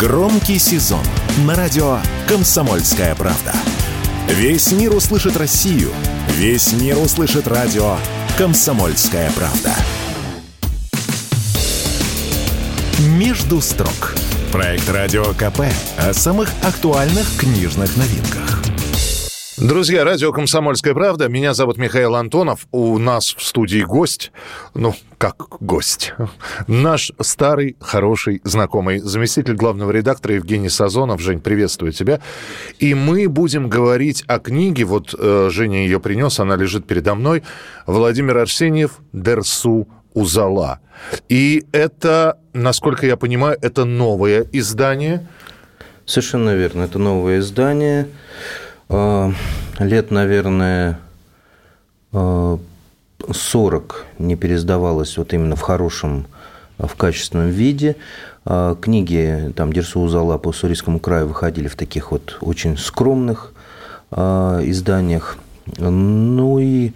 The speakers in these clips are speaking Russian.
Громкий сезон на радио «Комсомольская правда». Весь мир услышит Россию. Весь мир услышит радио «Комсомольская правда». «Между строк» – проект Радио КП о самых актуальных книжных новинках. Друзья, радио «Комсомольская правда». Меня зовут Михаил Антонов. У нас в студии гость. Ну, как гость? Наш старый, хороший, знакомый заместитель главного редактора Евгений Сазонов. Жень, приветствую тебя. И мы будем говорить о книге. Вот э, Женя ее принес, она лежит передо мной. Владимир Арсеньев «Дерсу Узала». И это, насколько я понимаю, это новое издание. Совершенно верно. Это новое издание. А, лет, наверное, 40 а, не пересдавалось вот именно в хорошем, а, в качественном виде. Книги там Дерсу Узала по Уссурийскому краю выходили в таких вот очень скромных изданиях. Ну и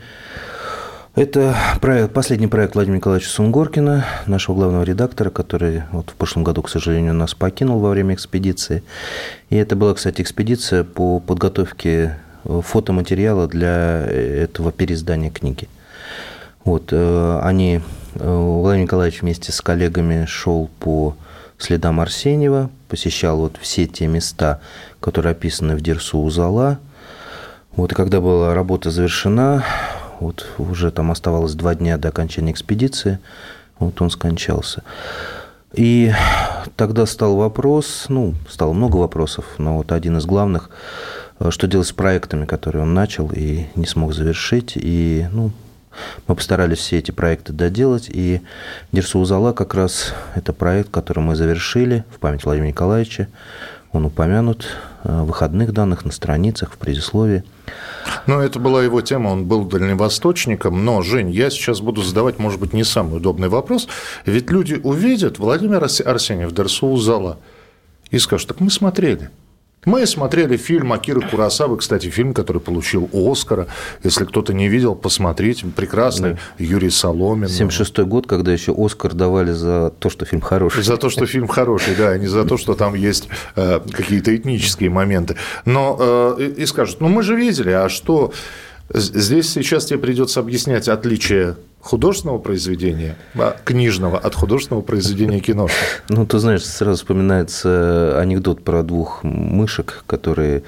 это последний проект Владимира Николаевича Сунгоркина, нашего главного редактора, который вот в прошлом году, к сожалению, нас покинул во время экспедиции. И это была, кстати, экспедиция по подготовке э, фотоматериала для этого переиздания книги. Вот, э, они, э, Владимир Николаевич вместе с коллегами шел по следам Арсеньева, посещал вот все те места, которые описаны в Дерсу Узала. Вот, и когда была работа завершена, вот уже там оставалось два дня до окончания экспедиции. Вот он скончался. И тогда стал вопрос, ну, стало много вопросов, но вот один из главных, э, что делать с проектами, которые он начал и не смог завершить. И, ну, мы постарались все эти проекты доделать, и Дерсу Узала как раз это проект, который мы завершили в память Владимира Николаевича. Он упомянут э, в выходных данных на страницах, в предисловии. Ну, это была его тема, он был дальневосточником. Но, Жень, я сейчас буду задавать, может быть, не самый удобный вопрос. Ведь люди увидят Владимира Арсеньев, Дерсу Зала и скажут, так мы смотрели. Мы смотрели фильм Акиры Курасавы, кстати, фильм, который получил Оскара. Если кто-то не видел, посмотрите. Прекрасный. Да. Юрий Соломин. 76 год, когда еще Оскар давали за то, что фильм хороший. За то, что фильм хороший, да, а не за то, что там есть э, какие-то этнические моменты. Но э, и скажут, ну мы же видели, а что... Здесь сейчас тебе придется объяснять отличие художественного произведения, а, книжного, от художественного произведения кино? Ну, ты знаешь, сразу вспоминается анекдот про двух мышек, которые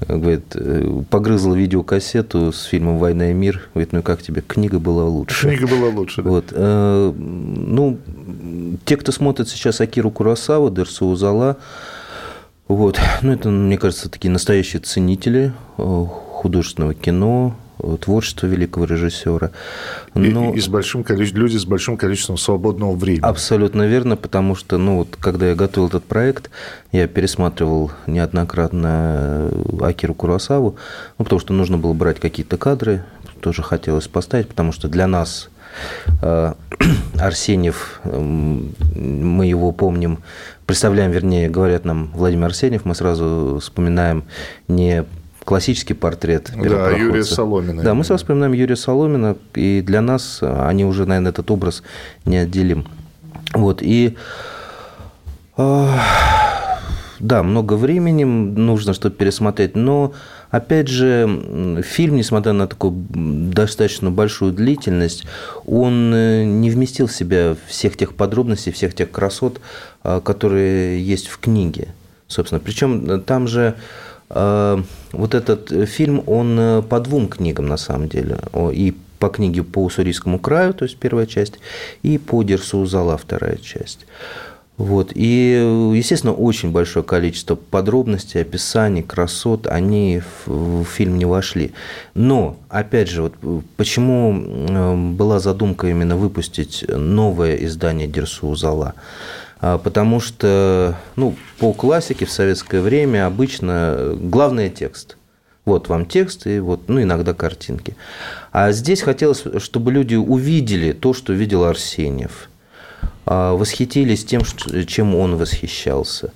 э, говорит, э, погрызла видеокассету с фильмом «Война и мир». Говорит, ну как тебе? Книга была лучше. Книга была лучше, да. Вот. Э, ну, те, кто смотрит сейчас Акиру Курасаву, Дерсу Узала, вот, ну, это, мне кажется, такие настоящие ценители художественного кино, творчество великого режиссера. Но... И, и с большим количеством, люди с большим количеством свободного времени. Абсолютно верно, потому что, ну, вот, когда я готовил этот проект, я пересматривал неоднократно Акиру Курасаву, ну, потому что нужно было брать какие-то кадры, тоже хотелось поставить, потому что для нас э, Арсеньев, мы его помним, представляем, вернее, говорят нам Владимир Арсеньев, мы сразу вспоминаем не классический портрет Да, Юрия Соломина. Да, мы сразу вспоминаем Юрия Соломина, и для нас э, они уже, наверное, этот образ неотделим. Вот, и э, да, много времени нужно, чтобы пересмотреть, но, опять же, фильм, несмотря на такую достаточно большую длительность, он э, не вместил в себя всех тех подробностей, всех тех красот, которые есть в книге, собственно. Причем там же Э, вот этот фильм, он э, по двум книгам на самом деле. И по книге по Уссурийскому краю, то есть первая часть, и по Дерсу Зала вторая часть. Вот. И, естественно, очень большое количество подробностей, описаний, красот, они в, в фильм не вошли. Но, опять же, вот почему э, была задумка именно выпустить новое издание Дерсу Зала? А, потому что ну, по классике в советское время обычно главный текст. Вот вам текст и вот, ну, иногда картинки. А здесь хотелось, чтобы люди увидели то, что видел Арсеньев, а, восхитились тем, чем он восхищался.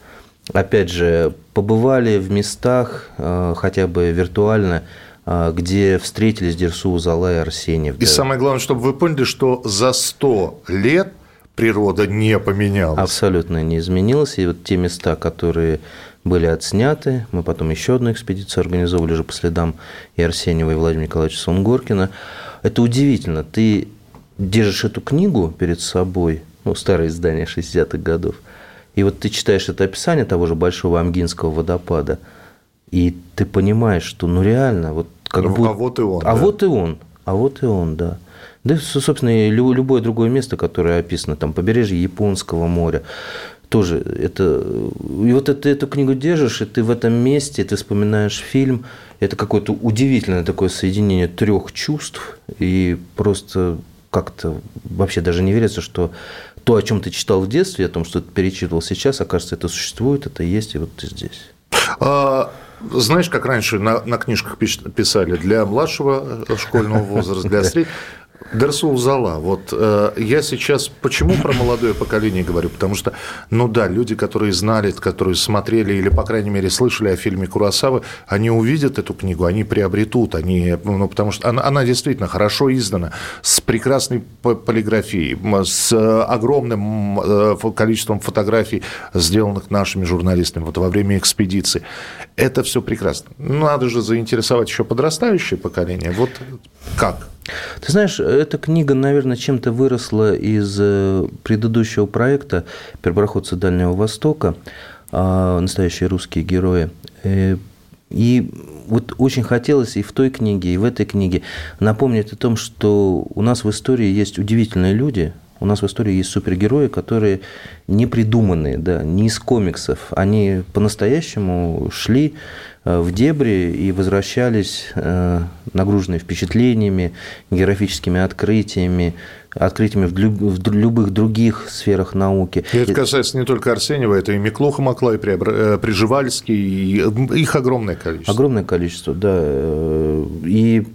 Опять же, побывали в местах, а, хотя бы виртуально, где встретились Дерсу, Зала и Арсеньев. И да. самое главное, чтобы вы поняли, что за 100 лет природа не поменялась. Абсолютно не изменилась. И вот те места, которые были отсняты, мы потом еще одну экспедицию организовывали уже по следам и Арсеньева, и Владимира Николаевича Сунгоркина. Это удивительно. Ты держишь эту книгу перед собой, ну, старое издание 60-х годов, и вот ты читаешь это описание того же Большого Амгинского водопада, и ты понимаешь, что ну реально, вот как ну, будто... А вот и он. А да. вот и он, а вот и он, да. Да, собственно, и любое другое место, которое описано, там, побережье Японского моря, тоже это... И вот ты эту книгу держишь, и ты в этом месте, ты вспоминаешь фильм, это какое-то удивительное такое соединение трех чувств, и просто как-то вообще даже не верится, что то, о чем ты читал в детстве, о том, что ты перечитывал сейчас, окажется, это существует, это есть, и вот ты здесь. А, знаешь, как раньше на, на книжках писали для младшего школьного возраста, для среднего. Дерсул Зала. Вот э, я сейчас почему про молодое поколение говорю? Потому что, ну да, люди, которые знали, которые смотрели или, по крайней мере, слышали о фильме Курасавы, они увидят эту книгу, они приобретут, они, ну, потому что она, она действительно хорошо издана, с прекрасной полиграфией, с огромным э, количеством фотографий, сделанных нашими журналистами вот во время экспедиции. Это все прекрасно. Надо же заинтересовать еще подрастающее поколение. Вот как? Ты знаешь, эта книга, наверное, чем-то выросла из э, предыдущего проекта «Первопроходцы Дальнего Востока», а, «Настоящие русские герои». Э, и вот очень хотелось и в той книге, и в этой книге напомнить о том, что у нас в истории есть удивительные люди, у нас в истории есть супергерои, которые не придуманные, да, не из комиксов. Они по-настоящему шли в дебри и возвращались э, нагруженные впечатлениями, географическими открытиями, открытиями в, любых других сферах науки. И это касается не только Арсеньева, это и Миклуха Маклай, э, Приживальский, и их огромное количество. Огромное количество, да. И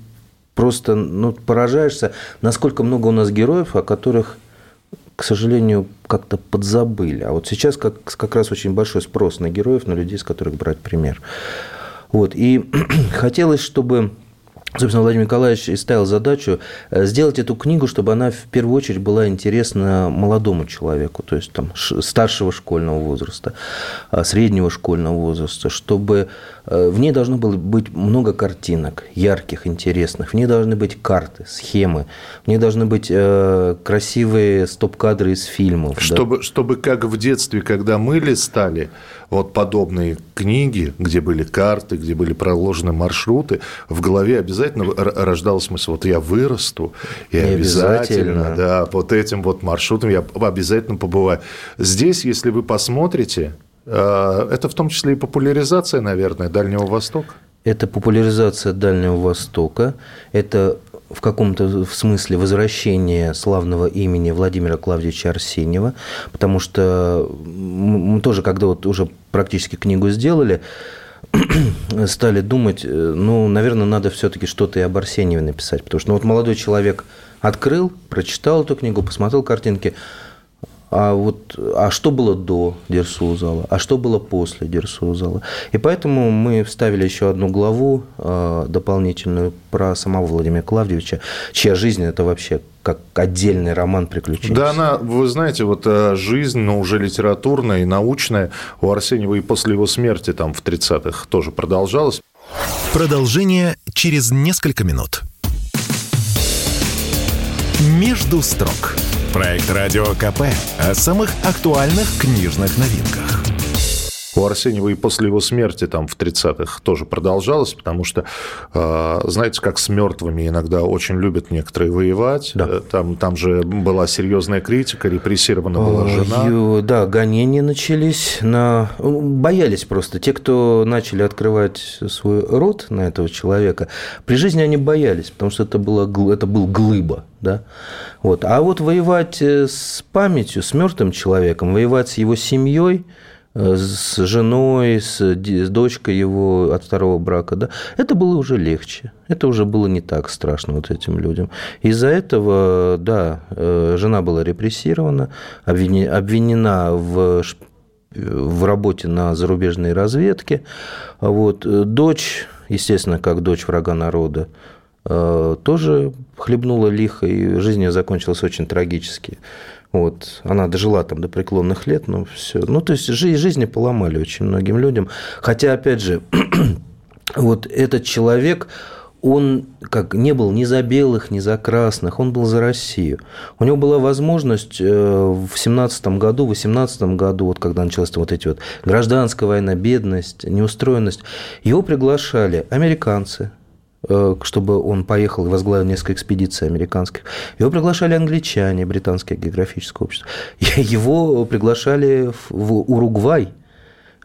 просто ну, поражаешься, насколько много у нас героев, о которых к сожалению, как-то подзабыли. А вот сейчас как, как раз очень большой спрос на героев, на людей, с которых брать пример. Вот. И хотелось, чтобы Собственно, Владимир Николаевич и ставил задачу э, сделать эту книгу, чтобы она в первую очередь была интересна молодому человеку, то есть там, старшего школьного возраста, а, среднего школьного возраста, чтобы в ней должно было быть много картинок, ярких, интересных, в ней должны быть карты, схемы, в ней должны быть э, красивые стоп-кадры из фильмов. Чтобы, да? чтобы как в детстве, когда мы листали вот подобные книги, где были карты, где были проложены маршруты, в голове обязательно рождалась мысль, вот я вырасту, и, обязательно, обязательно, да, вот этим вот маршрутом я обязательно побываю. Здесь, если вы посмотрите, э, это в том числе и популяризация, наверное, Дальнего Востока. Это популяризация Дальнего Востока, это в каком-то смысле возвращение славного имени Владимира Клавдевича Арсеньева, потому что мы тоже, когда вот уже практически книгу сделали, стали думать, э, ну, наверное, надо все-таки что-то и об Арсеньеве написать, потому что ну, вот молодой человек открыл, прочитал эту книгу, посмотрел картинки, а вот а что было до Дерсузала, а что было после Дерсузала. И поэтому мы вставили еще одну главу э, дополнительную про самого Владимира Клавдевича, чья жизнь это вообще как отдельный роман приключений. Да, она, вы знаете, вот э, жизнь, но уже литературная и научная у Арсеньева и после его смерти там в 30-х тоже продолжалась. Продолжение через несколько минут. Между строк. Проект «Радио КП» о самых актуальных книжных новинках. У Арсеньева и после его смерти там в 30-х тоже продолжалось, потому что, э, знаете, как с мертвыми иногда очень любят некоторые воевать. Да. Э, там, там же была серьезная критика, репрессирована была жена. Да, гонения начались. На... Боялись просто. Те, кто начали открывать свой рот на этого человека, при жизни они боялись, потому что это, было, это был глыба да. Вот. А вот воевать э, с памятью, с мертвым человеком, воевать с его семьей, э, с женой, с, дочкой его от второго брака, да, это было уже легче. Это уже было не так страшно вот этим людям. Из-за этого, да, э, жена была репрессирована, обвинена в в работе на зарубежной разведке. Вот. Дочь, естественно, как дочь врага народа, тоже хлебнула лихо, и жизнь ее закончилась очень трагически. Вот. Она дожила там до преклонных лет, но все. Ну, то есть жизнь, жизни поломали очень многим людям. Хотя, опять же, вот этот человек, он как не был ни за белых, ни за красных, он был за Россию. У него была возможность э, в семнадцатом году, в восемнадцатом году, вот когда началась вот эти вот гражданская война, бедность, неустроенность, его приглашали американцы, э, чтобы он поехал и возглавил несколько экспедиций американских. Его приглашали англичане, британское географическое общество. Его приглашали в Уругвай,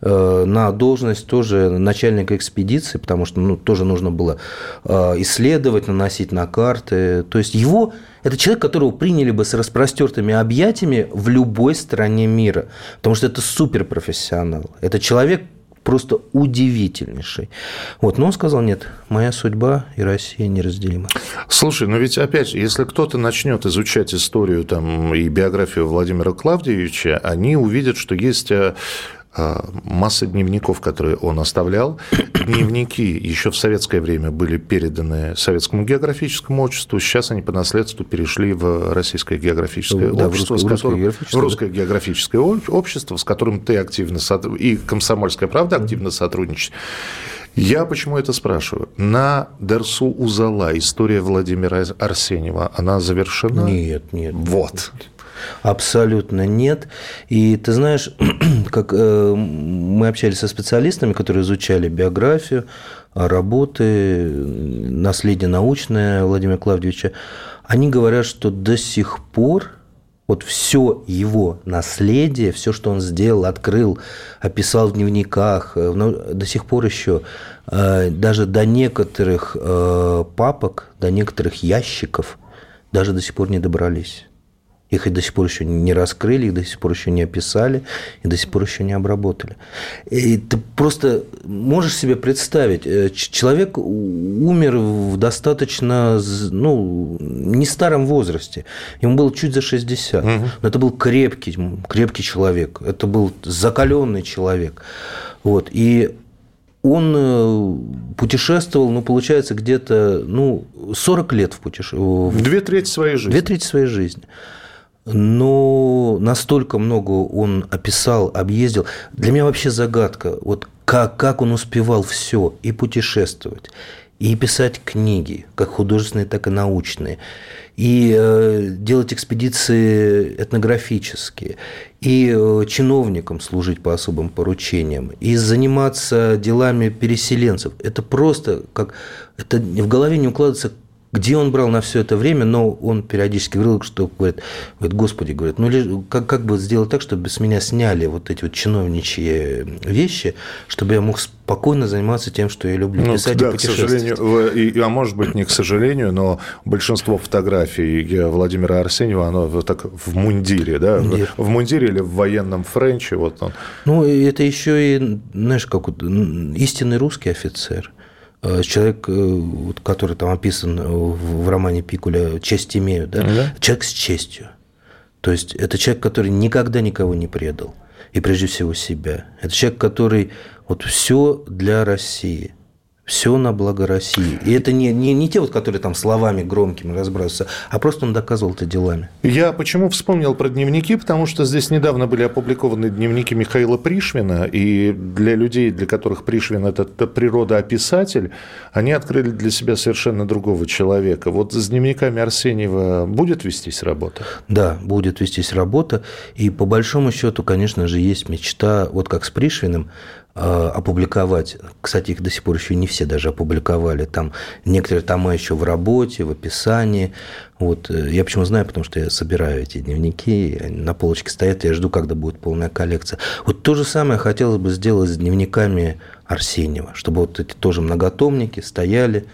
Э, на должность тоже начальника экспедиции, потому что ну, тоже нужно было э, исследовать, наносить на карты. То есть его это человек, которого приняли бы с распростертыми объятиями в любой стране мира, потому что это суперпрофессионал. Это человек, просто удивительнейший. Вот, но он сказал, нет, моя судьба и Россия неразделимы. Слушай, но ведь опять если кто-то начнет изучать историю там, и биографию Владимира Клавдевича, они увидят, что есть э, масса дневников, которые он оставлял. Дневники еще в советское время были переданы Советскому географическому обществу. Сейчас они по наследству перешли в Российское географическое да, общество, в русское, которым, географическое, русское да. географическое общество, с которым ты активно и Комсомольская правда активно сотрудничаешь. Я почему это спрашиваю? На Дерсу Узала история Владимира Арсеньева, она завершена? Нет, нет. Вот. Нет. Абсолютно нет. И ты знаешь, как э, мы общались со специалистами, которые изучали биографию, работы, наследие научное Владимира Клавдевича, они говорят, что до сих пор вот все его наследие, все, что он сделал, открыл, описал в дневниках, э, до сих пор еще э, даже до некоторых папок, до некоторых ящиков даже до сих пор не добрались. Их и до сих пор еще не раскрыли, их до сих пор еще не описали, и до сих пор еще не обработали. И ты просто можешь себе представить, э, человек умер в достаточно, ну, не старом возрасте. Ему было чуть за 60. Угу. Но это был крепкий, крепкий человек. Это был закаленный человек. Вот. И он э, путешествовал, ну, получается, где-то, ну, 40 лет в путешествии. Две трети своей жизни. Две трети своей жизни но настолько много он описал, объездил. Для меня вообще загадка, вот как, как он успевал все и путешествовать, и писать книги, как художественные, так и научные, и э, делать экспедиции этнографические, и э, чиновникам служить по особым поручениям, и заниматься делами переселенцев. Это просто как... Это в голове не укладывается, где он брал на все это время, но он периодически говорил, что говорит, говорит Господи, говорит, ну как, как бы сделать так, чтобы с меня сняли вот эти вот чиновничьи вещи, чтобы я мог спокойно заниматься тем, что я люблю, ну, писать да, и путешествовать. К сожалению, а может быть не к сожалению, но большинство фотографий Владимира Арсеньева, оно вот так в мундире, да, Нет. в мундире или в военном френче, вот он. Ну, это еще и, знаешь, как вот, истинный русский офицер – человек, э, который там описан в романе Пикуля, «Честь имею», да? да? человек с честью. То есть это человек, который никогда никого не предал, и прежде всего себя. Это человек, который вот все для России – все на благо России. И это не, не, не те, вот, которые там словами громкими разбрасываются, а просто он доказывал это делами. Я почему вспомнил про дневники? Потому что здесь недавно были опубликованы дневники Михаила Пришвина, и для людей, для которых Пришвин – это, это природоописатель, они открыли для себя совершенно другого человека. Вот с дневниками Арсеньева будет вестись работа? Да, будет вестись работа. И по большому счету, конечно же, есть мечта, вот как с Пришвиным, опубликовать. Кстати, их до сих пор еще не все даже опубликовали. Там некоторые тома еще в работе, в описании. Вот. Э, я почему знаю, потому что я собираю эти дневники, на полочке стоят, я жду, когда будет полная коллекция. Вот то же самое хотелось бы сделать с дневниками Арсеньева, чтобы вот эти тоже многотомники стояли,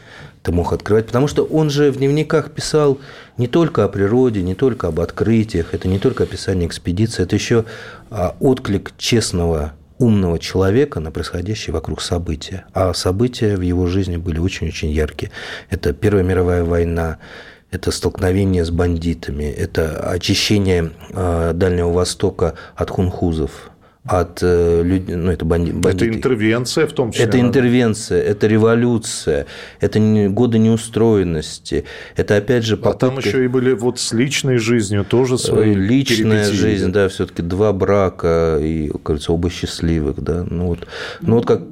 ты мог открывать. Потому что он же в дневниках писал не только о природе, не только об открытиях, это не только описание экспедиции, это еще а, отклик честного умного человека на происходящие вокруг события. А события в его жизни были очень-очень яркие. Это Первая мировая война, это столкновение с бандитами, это очищение а, Дальнего Востока от хунхузов, от э, людей, ну это банди, бандиты. Это интервенция в том числе. Это интервенция, это революция, это не, годы неустроенности, это опять же попытка... А там еще и были вот с личной жизнью тоже свои Личная жизнь, да, все-таки два брака, и, кажется, оба счастливых, да. Ну вот, ну вот как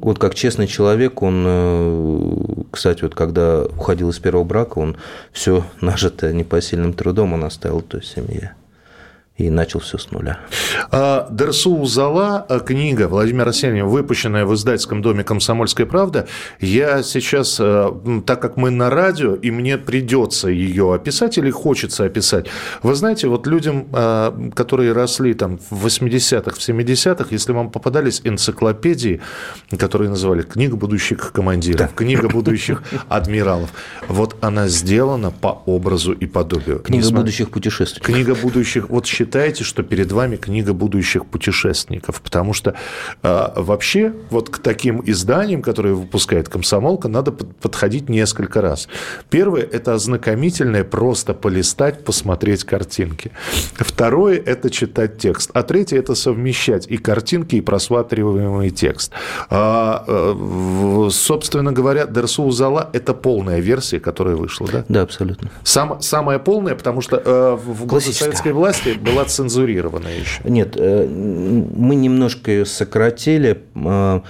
вот как честный человек, он, э, кстати, вот когда уходил из первого брака, он все нажитое непосильным трудом он оставил той семье и начал все с нуля. А, Дерсул Зала, э, книга Владимира Арсеньева, выпущенная в издательском доме «Комсомольская правда». Я сейчас, э, так как мы на радио, и мне придется ее описать или хочется описать, вы знаете, вот людям, которые росли там в 80-х, в 70-х, если вам попадались энциклопедии, которые называли «Книга будущих командиров», да. «Книга будущих адмиралов», вот она сделана по образу и подобию. Книга будущих путешественников. Книга будущих, вот считаете, что перед вами книга будущих путешественников? Потому что э, вообще вот к таким изданиям, которые выпускает комсомолка, надо подходить несколько раз. Первое – это ознакомительное, просто полистать, посмотреть картинки. Второе – это читать текст. А третье – это совмещать и картинки, и просматриваемый текст. А, э, собственно говоря, Дерсу Зала – это полная версия, которая вышла, да? Да, абсолютно. Сам, самая полная, потому что э, в годы советской власти была была цензурирована еще? Нет, э, мы немножко ее сократили, э,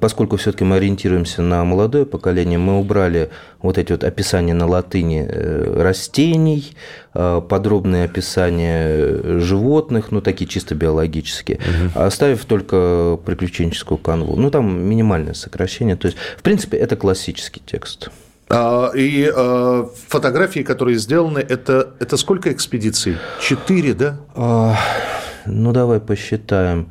поскольку все-таки мы ориентируемся на молодое поколение, мы убрали вот эти вот описания на латыни э, растений, подробные описания животных, ну, такие чисто биологические, угу. оставив только приключенческую канву. Ну, там минимальное сокращение. То есть, в принципе, это классический текст. А, и а, фотографии, которые сделаны, это, это сколько экспедиций? Четыре, да? А, ну, давай посчитаем.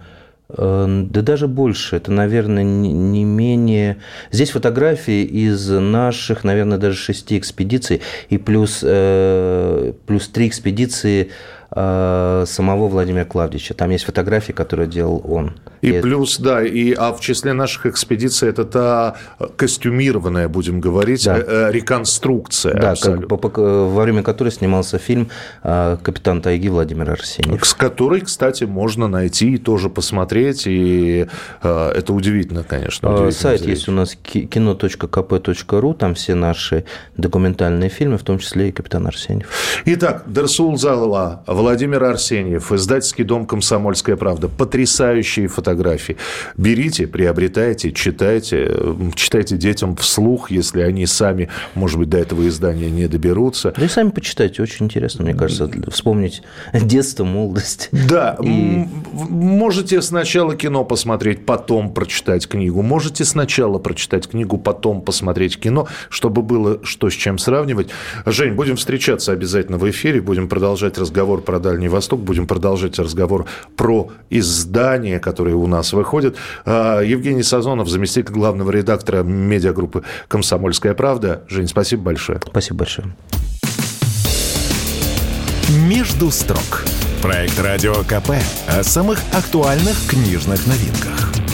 Да даже больше, это, наверное, не менее... Здесь фотографии из наших, наверное, даже шести экспедиций, и плюс, э, плюс три экспедиции самого Владимира Клавдича. Там есть фотографии, которые делал он. И, и плюс, да, и, а в числе наших экспедиций это та костюмированная, будем говорить, да. Э, реконструкция. Да, как, во время которой снимался фильм э, «Капитан тайги» Владимир Арсеньев. С которой, кстати, можно найти и тоже посмотреть, и это удивительно, конечно. Удивительно Сайт зритель. есть у нас кино.кп.ру, там все наши документальные фильмы, в том числе и «Капитан Арсеньев». Итак, Дерсул Залова, Владимир Арсеньев, издательский дом «Комсомольская правда». Потрясающие фотографии. Берите, приобретайте, читайте. Читайте детям вслух, если они сами, может быть, до этого издания не доберутся. Да и сами почитайте. Очень интересно, мне кажется, вспомнить детство, молодость. Да. И... Можете сначала кино посмотреть, потом прочитать книгу. Можете сначала прочитать книгу, потом посмотреть кино, чтобы было что с чем сравнивать. Жень, будем встречаться обязательно в эфире, будем продолжать разговор про Дальний Восток, будем продолжать разговор про издания, которые у нас выходят. А, Евгений Сазонов, заместитель главного редактора медиагруппы «Комсомольская правда». Жень, спасибо большое. Спасибо большое. «Между строк» – проект «Радио КП» о самых актуальных книжных новинках –